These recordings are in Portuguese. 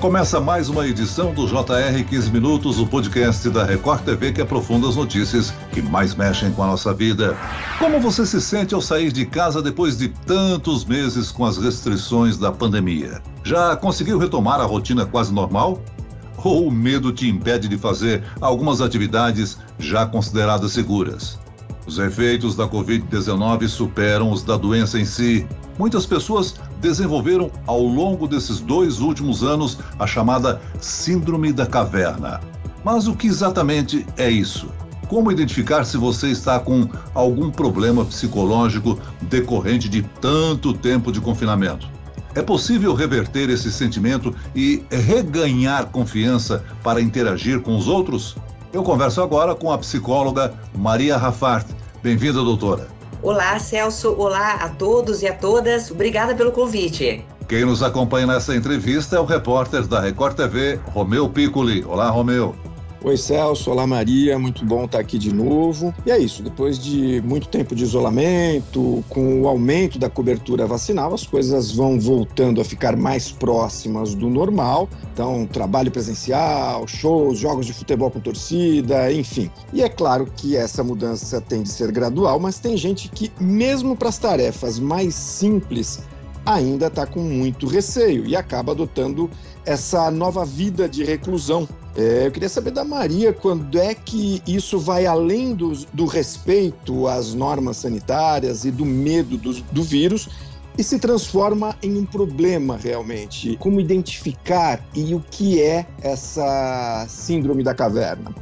Começa mais uma edição do JR 15 Minutos, o podcast da Record TV que aprofunda as notícias que mais mexem com a nossa vida. Como você se sente ao sair de casa depois de tantos meses com as restrições da pandemia? Já conseguiu retomar a rotina quase normal? Ou o medo te impede de fazer algumas atividades já consideradas seguras? Os efeitos da Covid-19 superam os da doença em si. Muitas pessoas desenvolveram ao longo desses dois últimos anos a chamada Síndrome da Caverna. Mas o que exatamente é isso? Como identificar se você está com algum problema psicológico decorrente de tanto tempo de confinamento? É possível reverter esse sentimento e reganhar confiança para interagir com os outros? Eu converso agora com a psicóloga Maria Rafart. Bem-vinda, doutora. Olá, Celso. Olá a todos e a todas. Obrigada pelo convite. Quem nos acompanha nessa entrevista é o repórter da Record TV, Romeu Piccoli. Olá, Romeu. Oi, Celso. Olá, Maria. Muito bom estar aqui de novo. E é isso. Depois de muito tempo de isolamento, com o aumento da cobertura vacinal, as coisas vão voltando a ficar mais próximas do normal. Então, trabalho presencial, shows, jogos de futebol com torcida, enfim. E é claro que essa mudança tem de ser gradual, mas tem gente que, mesmo para as tarefas mais simples, ainda está com muito receio e acaba adotando essa nova vida de reclusão é, eu queria saber da Maria quando é que isso vai além do, do respeito às normas sanitárias e do medo do, do vírus e se transforma em um problema realmente. Como identificar e o que é essa síndrome da caverna?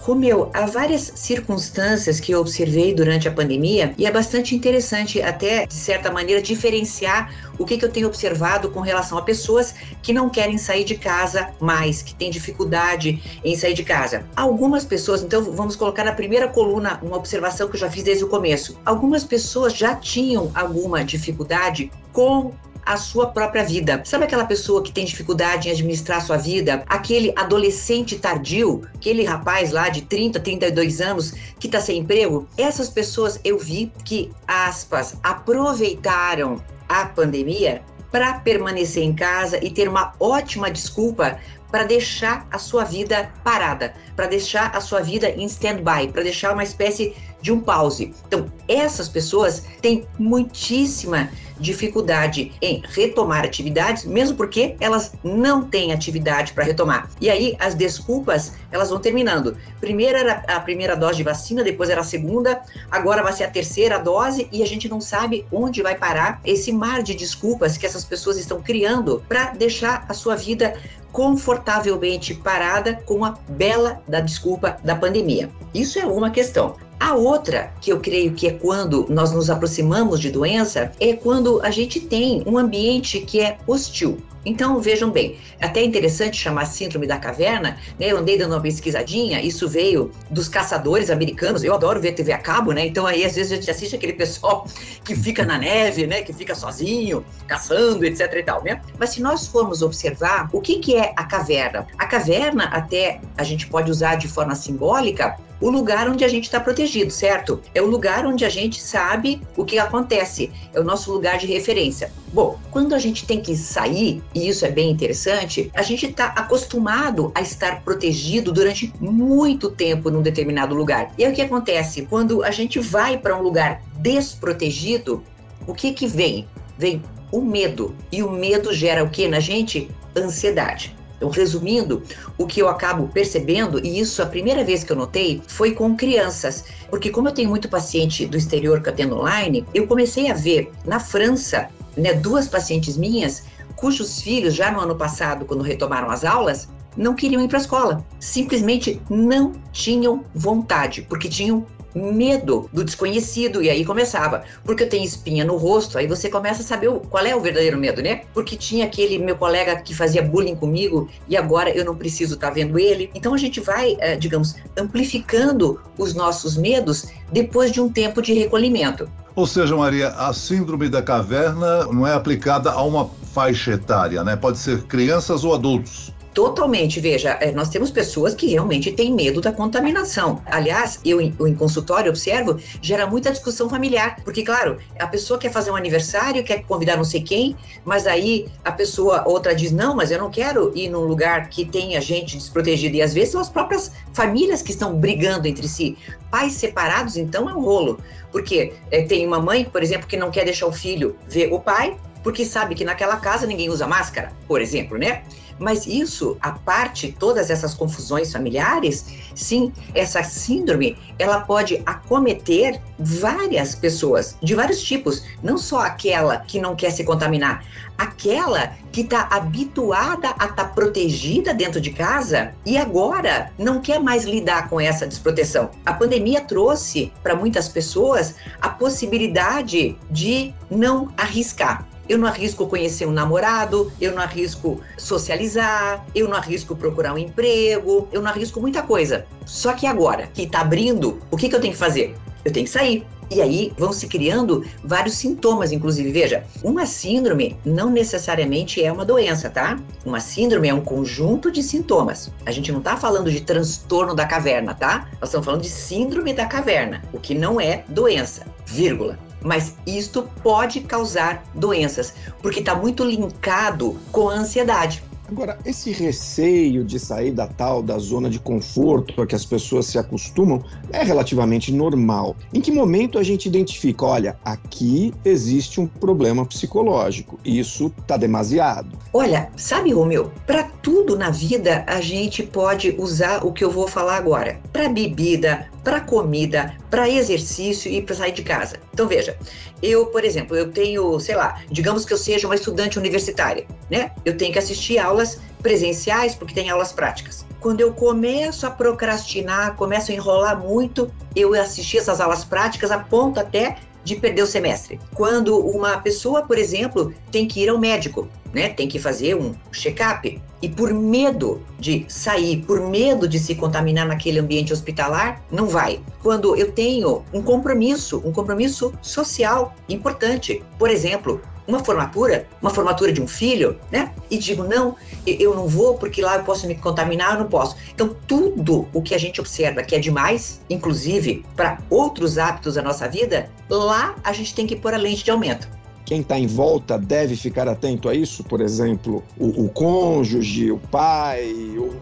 Romeu, há várias circunstâncias que eu observei durante a pandemia e é bastante interessante, até de certa maneira, diferenciar o que, que eu tenho observado com relação a pessoas que não querem sair de casa mais, que têm dificuldade em sair de casa. Algumas pessoas, então vamos colocar na primeira coluna uma observação que eu já fiz desde o começo. Algumas pessoas já tinham alguma dificuldade com a sua própria vida. Sabe aquela pessoa que tem dificuldade em administrar sua vida? Aquele adolescente tardio, aquele rapaz lá de 30, 32 anos que está sem emprego? Essas pessoas eu vi que, aspas, aproveitaram a pandemia para permanecer em casa e ter uma ótima desculpa para deixar a sua vida parada, para deixar a sua vida em stand-by, para deixar uma espécie de um pause. Então, essas pessoas têm muitíssima dificuldade em retomar atividades, mesmo porque elas não têm atividade para retomar. E aí as desculpas, elas vão terminando. Primeiro era a primeira dose de vacina, depois era a segunda, agora vai ser a terceira dose e a gente não sabe onde vai parar esse mar de desculpas que essas pessoas estão criando para deixar a sua vida confortavelmente parada com a bela da desculpa da pandemia. Isso é uma questão. A outra, que eu creio que é quando nós nos aproximamos de doença, é quando a gente tem um ambiente que é hostil. Então, vejam bem, até é interessante chamar síndrome da caverna, né? Eu andei dando uma pesquisadinha, isso veio dos caçadores americanos, eu adoro ver TV a cabo, né? Então aí às vezes a gente assiste aquele pessoal que fica na neve, né? Que fica sozinho, caçando, etc e tal, né? Mas se nós formos observar, o que que é a caverna? A caverna, até a gente pode usar de forma simbólica, o lugar onde a gente está protegido, certo? É o lugar onde a gente sabe o que acontece, é o nosso lugar de referência. Bom, quando a gente tem que sair, e isso é bem interessante, a gente está acostumado a estar protegido durante muito tempo num determinado lugar. E aí o que acontece? Quando a gente vai para um lugar desprotegido, o que que vem? Vem o medo. E o medo gera o que na gente? Ansiedade. Então, resumindo, o que eu acabo percebendo, e isso a primeira vez que eu notei, foi com crianças. Porque como eu tenho muito paciente do exterior que eu online, eu comecei a ver na França, né, duas pacientes minhas, cujos filhos, já no ano passado, quando retomaram as aulas, não queriam ir para a escola. Simplesmente não tinham vontade, porque tinham medo do desconhecido. E aí começava, porque eu tenho espinha no rosto, aí você começa a saber qual é o verdadeiro medo, né? Porque tinha aquele meu colega que fazia bullying comigo e agora eu não preciso estar tá vendo ele. Então a gente vai, eh, digamos, amplificando os nossos medos depois de um tempo de recolhimento. Ou seja, Maria, a síndrome da caverna não é aplicada a uma faixa etária, né? Pode ser crianças ou adultos. Totalmente, veja, é, nós temos pessoas que realmente têm medo da contaminação. Aliás, eu, em consultório observo, gera muita discussão familiar, porque, claro, a pessoa quer fazer um aniversário, quer convidar não sei quem, mas aí a pessoa, outra diz, não, mas eu não quero ir num lugar que tenha gente desprotegida, e às vezes são as próprias famílias que estão brigando entre si. Pais separados, então, é um rolo, porque é, tem uma mãe, por exemplo, que não quer deixar o filho ver o pai, porque sabe que naquela casa ninguém usa máscara, por exemplo, né? Mas isso, a parte, todas essas confusões familiares, sim, essa síndrome, ela pode acometer várias pessoas, de vários tipos, não só aquela que não quer se contaminar, aquela que está habituada a estar tá protegida dentro de casa e agora não quer mais lidar com essa desproteção. A pandemia trouxe para muitas pessoas a possibilidade de não arriscar eu não arrisco conhecer um namorado, eu não arrisco socializar, eu não arrisco procurar um emprego, eu não arrisco muita coisa. Só que agora que está abrindo, o que, que eu tenho que fazer? Eu tenho que sair. E aí vão se criando vários sintomas, inclusive. Veja, uma síndrome não necessariamente é uma doença, tá? Uma síndrome é um conjunto de sintomas. A gente não está falando de transtorno da caverna, tá? Nós estamos falando de síndrome da caverna, o que não é doença, vírgula mas isto pode causar doenças, porque está muito linkado com a ansiedade. Agora, esse receio de sair da tal da zona de conforto a que as pessoas se acostumam é relativamente normal. Em que momento a gente identifica, olha, aqui existe um problema psicológico, isso tá demasiado? Olha, sabe, Romeu, para tudo na vida a gente pode usar o que eu vou falar agora. Para bebida, para comida, para exercício e para sair de casa. Então veja, eu, por exemplo, eu tenho, sei lá, digamos que eu seja uma estudante universitária, né? Eu tenho que assistir aulas presenciais porque tem aulas práticas. Quando eu começo a procrastinar, começo a enrolar muito, eu assisti essas aulas práticas a ponto até de perder o semestre. Quando uma pessoa, por exemplo, tem que ir ao médico, né? Tem que fazer um check-up e por medo de sair, por medo de se contaminar naquele ambiente hospitalar, não vai. Quando eu tenho um compromisso, um compromisso social importante, por exemplo, uma formatura, uma formatura de um filho, né? E digo, não, eu não vou porque lá eu posso me contaminar, eu não posso. Então, tudo o que a gente observa que é demais, inclusive para outros hábitos da nossa vida, lá a gente tem que pôr a lente de aumento quem está em volta deve ficar atento a isso? Por exemplo, o, o cônjuge, o pai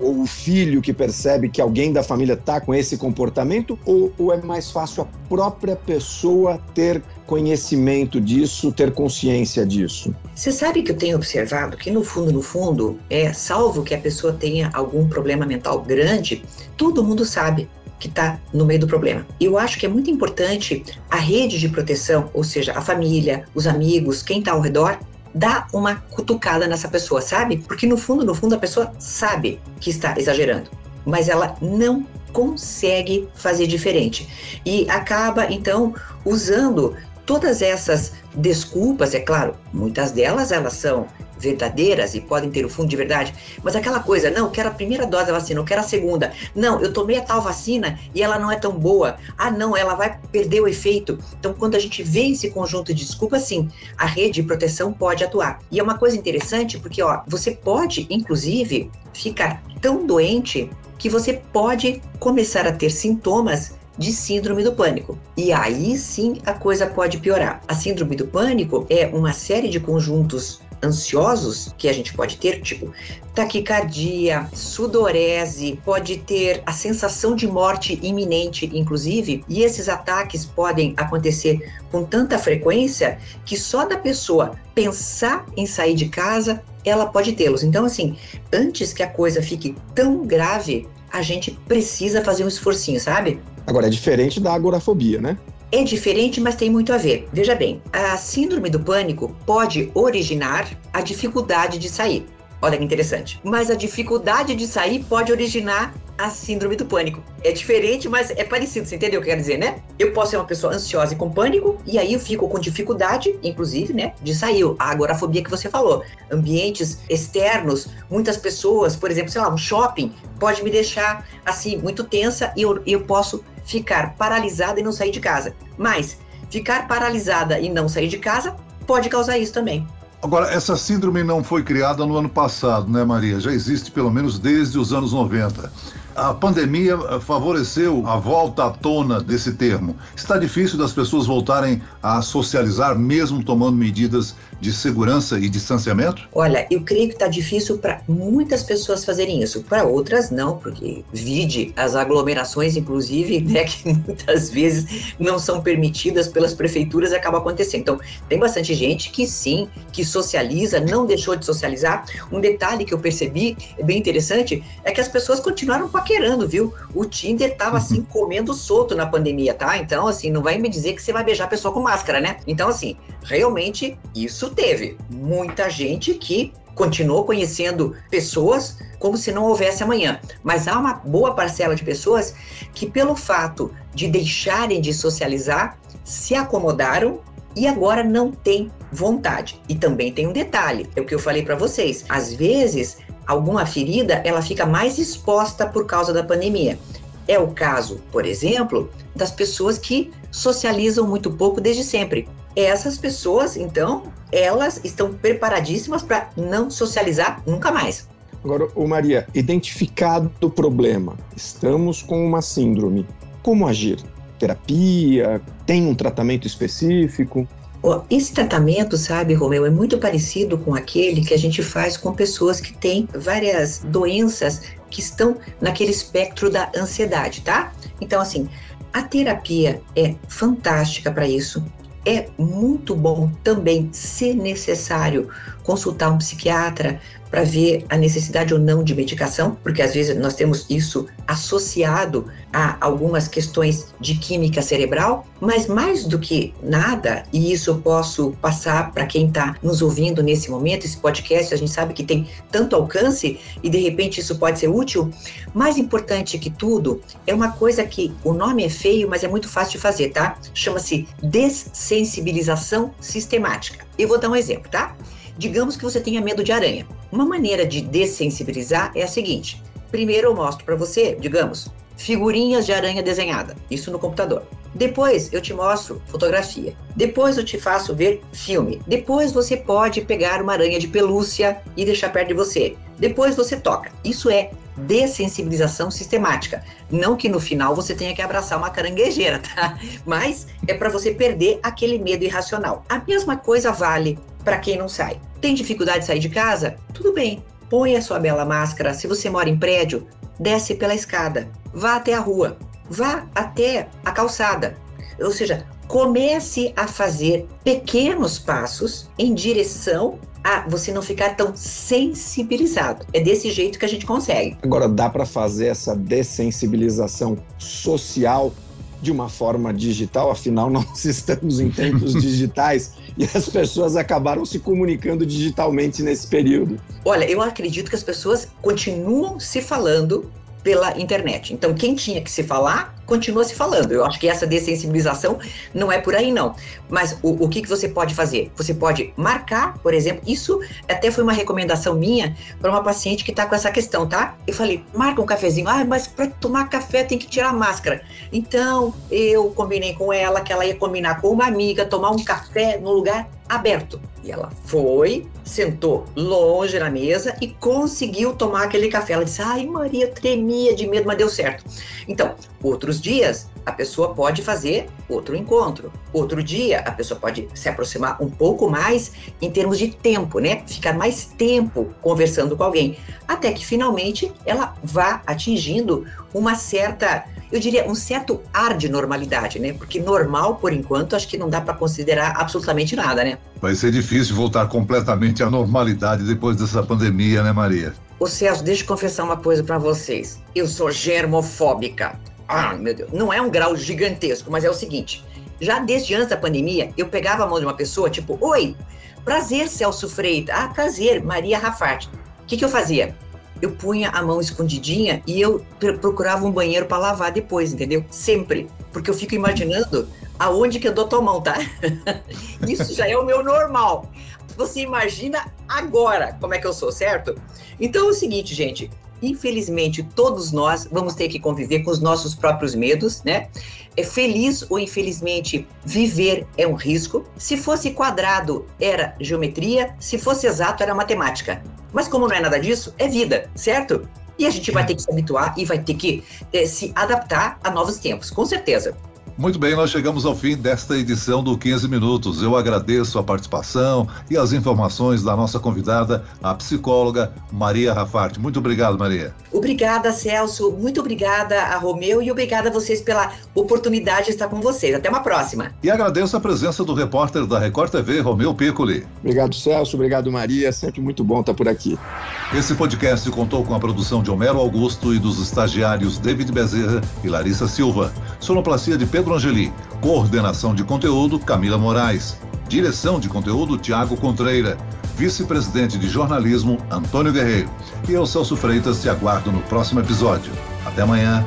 ou, o filho que percebe que alguém da família está com esse comportamento? Ou, ou é mais fácil a própria pessoa ter conhecimento disso, ter consciência disso? Você sabe que eu tenho observado que no fundo, no fundo, é salvo que a pessoa tenha algum problema mental grande, todo mundo sabe que está no meio do problema. Eu acho que é muito importante a rede de proteção, ou seja, a família, os amigos, quem está ao redor, dar uma cutucada nessa pessoa, sabe? Porque no fundo, no fundo, a pessoa sabe que está exagerando, mas ela não consegue fazer diferente e acaba então usando todas essas desculpas, é claro, muitas delas elas são verdadeiras e podem ter o fundo de verdade, mas aquela coisa, não, quero a primeira dose da vacina, eu quero a segunda. Não, eu tomei a tal vacina e ela não é tão boa. Ah, não, ela vai perder o efeito. Então, quando a gente vê esse conjunto de desculpas, sim, a rede de proteção pode atuar. E é uma coisa interessante porque, ó, você pode, inclusive, ficar tão doente que você pode começar a ter sintomas de síndrome do pânico. E aí sim a coisa pode piorar. A síndrome do pânico é uma série de conjuntos ansiosos que a gente pode ter, tipo taquicardia, sudorese, pode ter a sensação de morte iminente, inclusive, e esses ataques podem acontecer com tanta frequência que só da pessoa pensar em sair de casa, ela pode tê-los. Então, assim, antes que a coisa fique tão grave, a gente precisa fazer um esforcinho, sabe? Agora, é diferente da agorafobia, né? É diferente, mas tem muito a ver. Veja bem, a síndrome do pânico pode originar a dificuldade de sair. Olha que interessante. Mas a dificuldade de sair pode originar a síndrome do pânico. É diferente, mas é parecido, você entendeu o que eu quero dizer, né? Eu posso ser uma pessoa ansiosa e com pânico, e aí eu fico com dificuldade, inclusive, né, de sair. A agorafobia que você falou. Ambientes externos, muitas pessoas, por exemplo, sei lá, um shopping, pode me deixar, assim, muito tensa e eu, eu posso ficar paralisada e não sair de casa. Mas ficar paralisada e não sair de casa pode causar isso também. Agora, essa síndrome não foi criada no ano passado, né, Maria? Já existe pelo menos desde os anos 90. A pandemia eh, favoreceu a volta à tona desse termo. Está difícil das pessoas voltarem a socializar, mesmo tomando medidas de segurança e distanciamento? Olha, eu creio que está difícil para muitas pessoas fazerem isso, para outras não, porque vide as aglomerações, inclusive, né, que muitas vezes não são permitidas pelas prefeituras acaba acontecendo. Então, tem bastante gente que sim, que socializa, não deixou de socializar. Um detalhe que eu percebi, bem interessante, é que as pessoas continuaram com a paquerando, viu? O Tinder tava assim comendo solto na pandemia, tá? Então, assim, não vai me dizer que você vai beijar a pessoa com máscara, né? Então, assim, realmente isso teve muita gente que continuou conhecendo pessoas como se não houvesse amanhã. Mas há uma boa parcela de pessoas que, pelo fato de deixarem de socializar, se acomodaram e agora não tem vontade. E também tem um detalhe, é o que eu falei para vocês. Às vezes alguma ferida, ela fica mais exposta por causa da pandemia. É o caso, por exemplo, das pessoas que socializam muito pouco desde sempre. Essas pessoas, então, elas estão preparadíssimas para não socializar nunca mais. Agora, ô Maria, identificado o problema, estamos com uma síndrome. Como agir? Terapia? Tem um tratamento específico? Esse tratamento, sabe, Romeu, é muito parecido com aquele que a gente faz com pessoas que têm várias doenças que estão naquele espectro da ansiedade, tá? Então, assim, a terapia é fantástica para isso. É muito bom também, se necessário, consultar um psiquiatra para ver a necessidade ou não de medicação, porque às vezes nós temos isso associado a algumas questões de química cerebral, mas mais do que nada, e isso eu posso passar para quem está nos ouvindo nesse momento, esse podcast, a gente sabe que tem tanto alcance e de repente isso pode ser útil. Mais importante que tudo é uma coisa que o nome é feio, mas é muito fácil de fazer, tá? Chama-se dessensibilização sistemática. Eu vou dar um exemplo, tá? Digamos que você tenha medo de aranha. Uma maneira de dessensibilizar é a seguinte: primeiro eu mostro para você, digamos, figurinhas de aranha desenhada, isso no computador. Depois eu te mostro fotografia. Depois eu te faço ver filme. Depois você pode pegar uma aranha de pelúcia e deixar perto de você. Depois você toca. Isso é dessensibilização sistemática. Não que no final você tenha que abraçar uma caranguejeira, tá? Mas é para você perder aquele medo irracional. A mesma coisa vale para quem não sai. Tem dificuldade de sair de casa? Tudo bem. Põe a sua bela máscara. Se você mora em prédio, desce pela escada. Vá até a rua. Vá até a calçada. Ou seja, comece a fazer pequenos passos em direção a você não ficar tão sensibilizado. É desse jeito que a gente consegue. Agora, dá para fazer essa dessensibilização social de uma forma digital, afinal, nós estamos em tempos digitais e as pessoas acabaram se comunicando digitalmente nesse período. Olha, eu acredito que as pessoas continuam se falando pela internet. Então, quem tinha que se falar, continua se falando. Eu acho que essa dessensibilização não é por aí, não. Mas o, o que, que você pode fazer? Você pode marcar, por exemplo, isso até foi uma recomendação minha para uma paciente que está com essa questão, tá? Eu falei, marca um cafezinho. Ah, mas para tomar café tem que tirar a máscara. Então, eu combinei com ela que ela ia combinar com uma amiga, tomar um café no lugar aberto. E ela foi, sentou longe na mesa e conseguiu tomar aquele café. Ela disse: Ai, Maria, tremia de medo, mas deu certo. Então, outros dias, a pessoa pode fazer outro encontro. Outro dia, a pessoa pode se aproximar um pouco mais em termos de tempo, né? Ficar mais tempo conversando com alguém. Até que finalmente ela vá atingindo uma certa eu diria, um certo ar de normalidade, né? Porque normal, por enquanto, acho que não dá para considerar absolutamente nada, né? Vai ser difícil voltar completamente à normalidade depois dessa pandemia, né, Maria? Ô Celso, deixa eu confessar uma coisa para vocês. Eu sou germofóbica. Ah, meu Deus. Não é um grau gigantesco, mas é o seguinte. Já desde antes da pandemia, eu pegava a mão de uma pessoa, tipo, oi, prazer, Celso Freitas. Ah, prazer, Maria Rafart. O que, que eu fazia? eu punha a mão escondidinha e eu procurava um banheiro para lavar depois, entendeu? Sempre. Porque eu fico imaginando aonde que eu dou tua mão, tá? Isso já é o meu normal. Você imagina agora como é que eu sou, certo? Então é o seguinte, gente. Infelizmente, todos nós vamos ter que conviver com os nossos próprios medos, né? É feliz ou infelizmente viver é um risco. Se fosse quadrado, era geometria, se fosse exato, era matemática. Mas como não é nada disso, é vida, certo? E a gente vai ter que se habituar e vai ter que é, se adaptar a novos tempos, com certeza. Muito bem, nós chegamos ao fim desta edição do 15 Minutos. Eu agradeço a participação e as informações da nossa convidada, a psicóloga Maria Rafart. Muito obrigado, Maria. Obrigada, Celso. Muito obrigada a Romeu e obrigada a vocês pela oportunidade de estar com vocês. Até uma próxima. E agradeço a presença do repórter da Record TV, Romeu Piccoli. Obrigado, Celso. Obrigado, Maria. Sempre muito bom estar por aqui. Esse podcast contou com a produção de Homero Augusto e dos estagiários David Bezerra e Larissa Silva. Sonoplastia de Pedro Pedro Angeli. Coordenação de conteúdo, Camila Moraes. Direção de conteúdo, Tiago Contreira. Vice-presidente de jornalismo, Antônio Guerreiro. E eu, Celso Freitas, te aguardo no próximo episódio. Até amanhã.